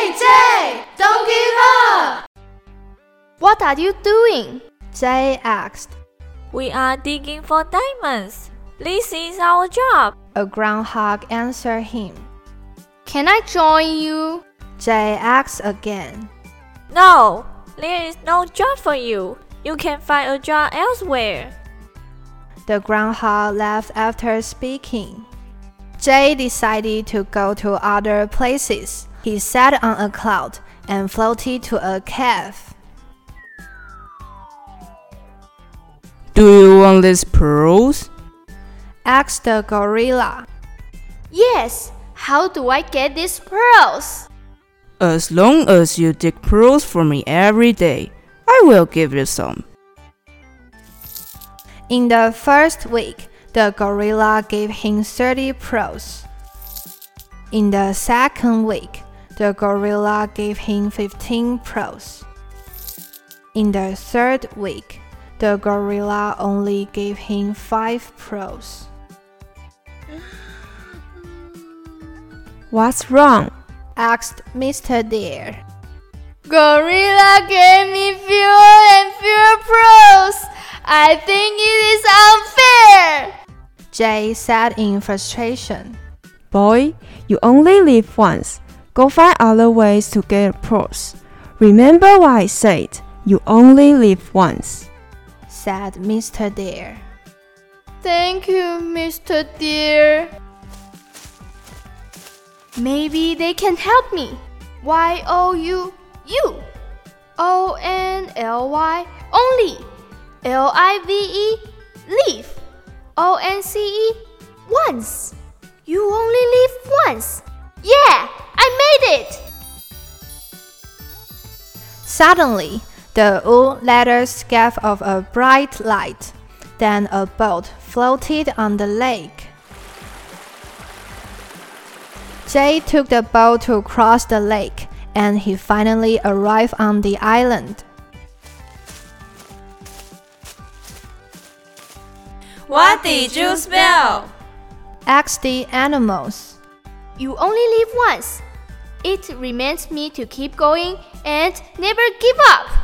Jay, Jay, don't give up! What are you doing? Jay asked. We are digging for diamonds. This is our job. A groundhog answered him. Can I join you? Jay asked again. No, there is no job for you. You can find a job elsewhere. The groundhog left after speaking. Jay decided to go to other places. He sat on a cloud and floated to a cave. Do you want these pearls? asked the gorilla. Yes. How do I get these pearls? As long as you dig pearls for me every day, I will give you some. In the first week, the gorilla gave him 30 pearls. In the second week, the gorilla gave him 15 pro's. In the third week, the gorilla only gave him 5 pro's. What's wrong? asked Mr. Deer. Gorilla gave me fewer and fewer pearls. I think it is unfair. Jay said in frustration. Boy, you only live once. Go find other ways to get pearls. Remember what I said. You only live once, said Mr. Deer. Thank you, Mr. Deer. Maybe they can help me. Y O U U O N L Y only. L I V E leave. O N C E once. You only live once. Yeah, I made it. Suddenly, the old ladders gave off a bright light. Then a boat floated on the lake. Jay took the boat to cross the lake, and he finally arrived on the island. What did you spell? asked the animals. You only live once. It reminds me to keep going and never give up.